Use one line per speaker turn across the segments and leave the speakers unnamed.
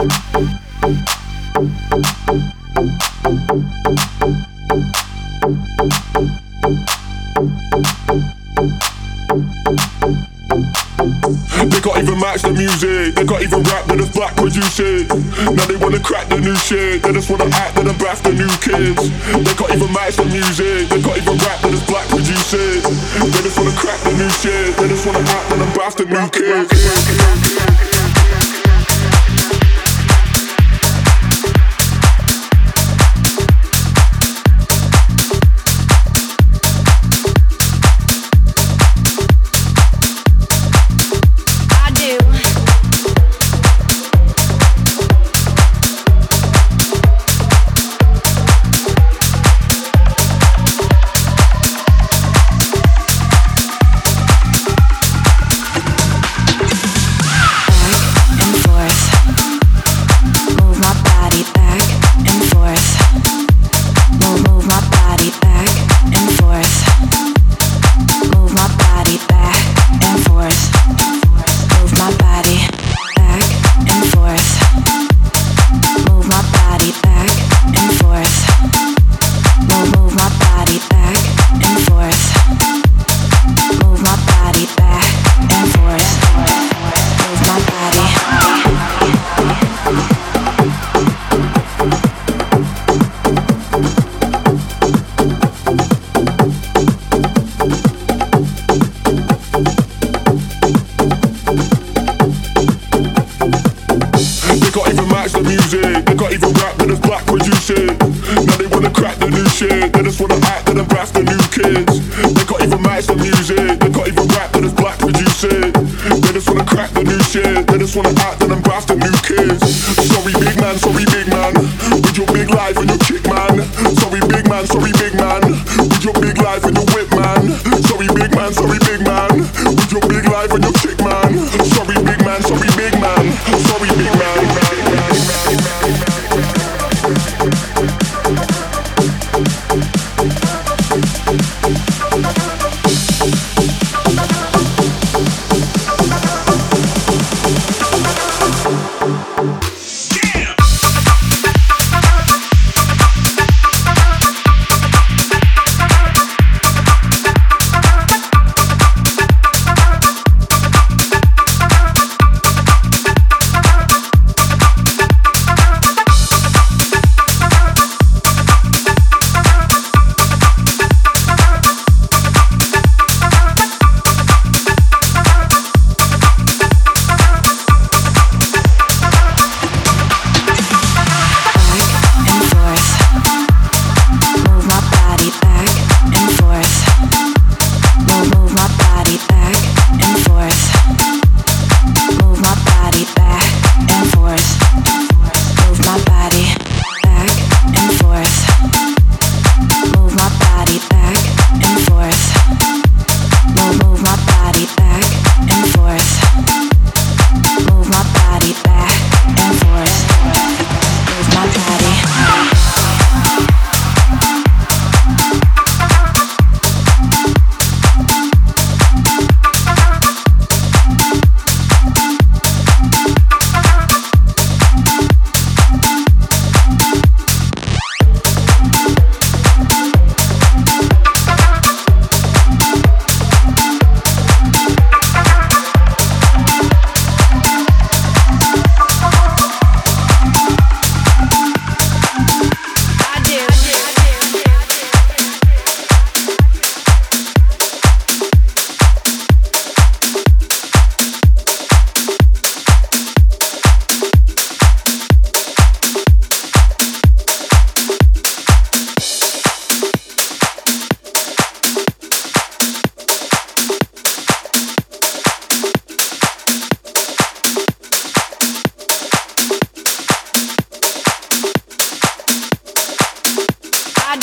They can't even match the music, they can't even rap when it's black produce it. Now they wanna crack the new shit, they just wanna act I'm bath the new kids. They can't even match the music. They can't even rap with us black producers. They just wanna crack the new shit. They just wanna act I'm bath the new kids.
Do. I do. I do. I do. I do. I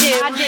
do.